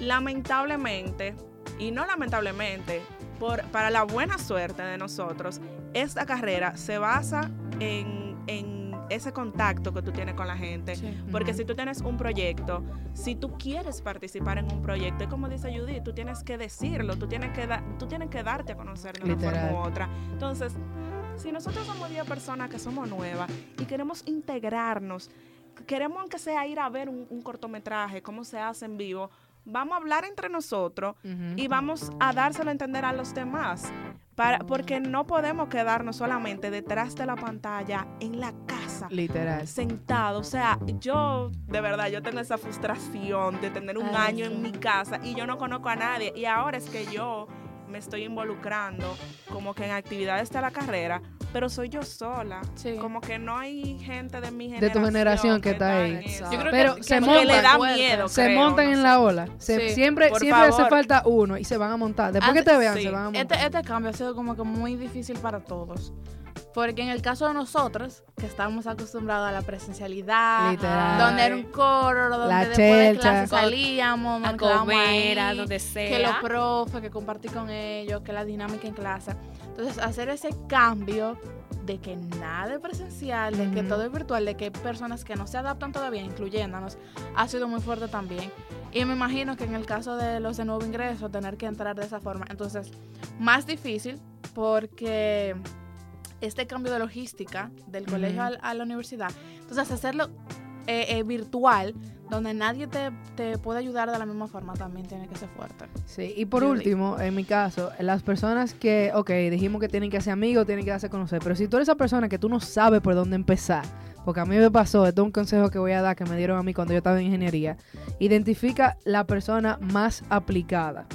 lamentablemente, y no lamentablemente, por, para la buena suerte de nosotros, esta carrera se basa en, en ese contacto que tú tienes con la gente. Sí. Porque si tú tienes un proyecto, si tú quieres participar en un proyecto, y como dice Judy, tú tienes que decirlo, tú tienes que, tú tienes que darte a conocer de una Literal. forma u otra. Entonces, si nosotros somos 10 personas que somos nuevas y queremos integrarnos, queremos aunque sea ir a ver un, un cortometraje, cómo se hace en vivo, vamos a hablar entre nosotros y vamos a dárselo a entender a los demás. Para, porque no podemos quedarnos solamente detrás de la pantalla en la casa Literal. sentado. O sea, yo, de verdad, yo tengo esa frustración de tener un Ay, año sí. en mi casa y yo no conozco a nadie. Y ahora es que yo me estoy involucrando como que en actividades de la carrera, pero soy yo sola. Sí. Como que no hay gente de mi De generación. tu generación que está ahí. Yo creo Pero que, se que le da miedo. Se creo, montan no en sé. la ola. Se- Sí. Siempre, Por siempre hace falta uno y se van a montar. Después que te vean, sí. se van a montar. Este, este cambio ha sido como que muy difícil para todos. Porque en el caso de nosotros, que estábamos acostumbrados a la presencialidad, Literal. donde era un coro, donde La después de chelcha. clase salíamos, a comer, a ahí, donde que los sea. profes, que compartir con ellos, que la dinámica en clase. Entonces, hacer ese cambio de que nada es presencial, de que todo es virtual, de que hay personas que no se adaptan todavía, incluyéndonos, ha sido muy fuerte también. Y me imagino que en el caso de los de nuevo ingreso, tener que entrar de esa forma, entonces, más difícil porque este cambio de logística del colegio a, la universidad, entonces hacerlo eh, eh, virtual, donde nadie te, te puede ayudar de la misma forma, también tiene que ser fuerte. Sí, y por Julie. último, en mi caso, las personas que, ok, dijimos que tienen que ser amigos, tienen que darse a conocer, pero si tú eres esa persona que tú no sabes por dónde empezar, porque a mí me pasó, esto es un consejo que voy a dar que me dieron a mí cuando yo estaba en ingeniería, identifica la persona más aplicada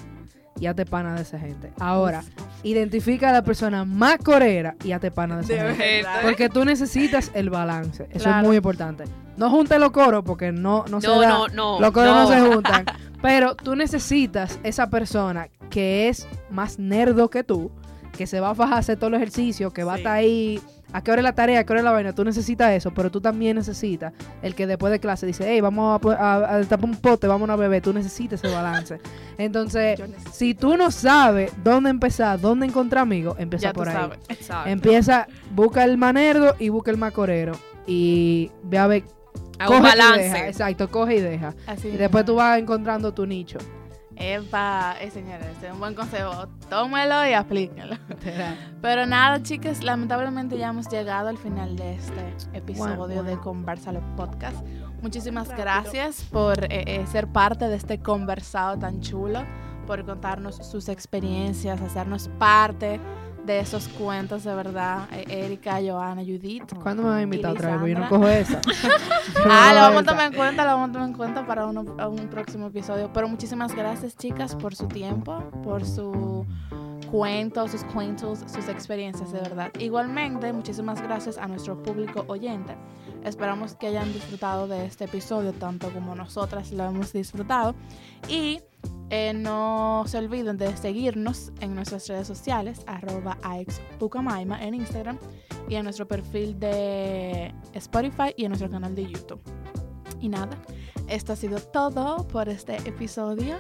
y hazte pana de esa gente. Ahora, identifica a la persona más corera y hazte pana de esa De gente. verdad. Porque tú necesitas el balance. Eso Claro. es muy importante. No junte los coros porque no, no, se No, da. no, no. Los coros no. no. se juntan. Pero tú necesitas esa persona que es más nerdo que tú, que se va a fajar a hacer todo el ejercicio, que va a estar ahí. ¿A qué hora es la tarea? ¿A qué hora es la vaina? Tú necesitas eso, pero tú también necesitas el que después de clase dice, hey, vamos a, a, a destapar un pote, vamos a beber. Tú necesitas ese balance. Entonces, si tú no sabes dónde empezar, dónde encontrar amigos, empieza ya tú por ahí. sabes. Exacto. Empieza, busca el manerdo y busca el macorero. Y ve a ver. A un coge y balance. deja. Exacto, coge y deja. Así Y después tú vas encontrando tu nicho. Epa, eh, señores, este es un buen consejo. Tómelo y aplíquenlo. Pero nada, chicas, lamentablemente ya hemos llegado al final de este episodio Bueno, de bueno. Conversalo Podcast. Muchísimas Rápido. gracias por eh, eh, ser parte de este conversado tan chulo, por contarnos sus experiencias, hacernos parte de esos cuentos de verdad. Eh, Erika, Joana, Judith. ¿Cuándo me vas a invitar otra vez? Porque yo no cojo esa. Ah, lo vamos a tomar en cuenta, lo vamos a tomar en cuenta para uno- un próximo episodio. Pero muchísimas gracias, chicas, por su tiempo, por su cuentos, sus cuentos, sus experiencias, de verdad. Igualmente, muchísimas gracias a nuestro público oyente. Esperamos que hayan disfrutado de este episodio tanto como nosotras lo hemos disfrutado. Y eh, no se olviden de seguirnos en nuestras redes sociales, arroba en Instagram y en nuestro perfil de Spotify y en nuestro canal de YouTube. Y nada, esto ha sido todo por este episodio.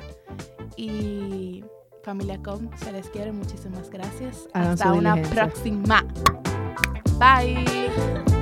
Y familia Com, se les quiere, muchísimas gracias. Hasta una diligencia. próxima. Bye.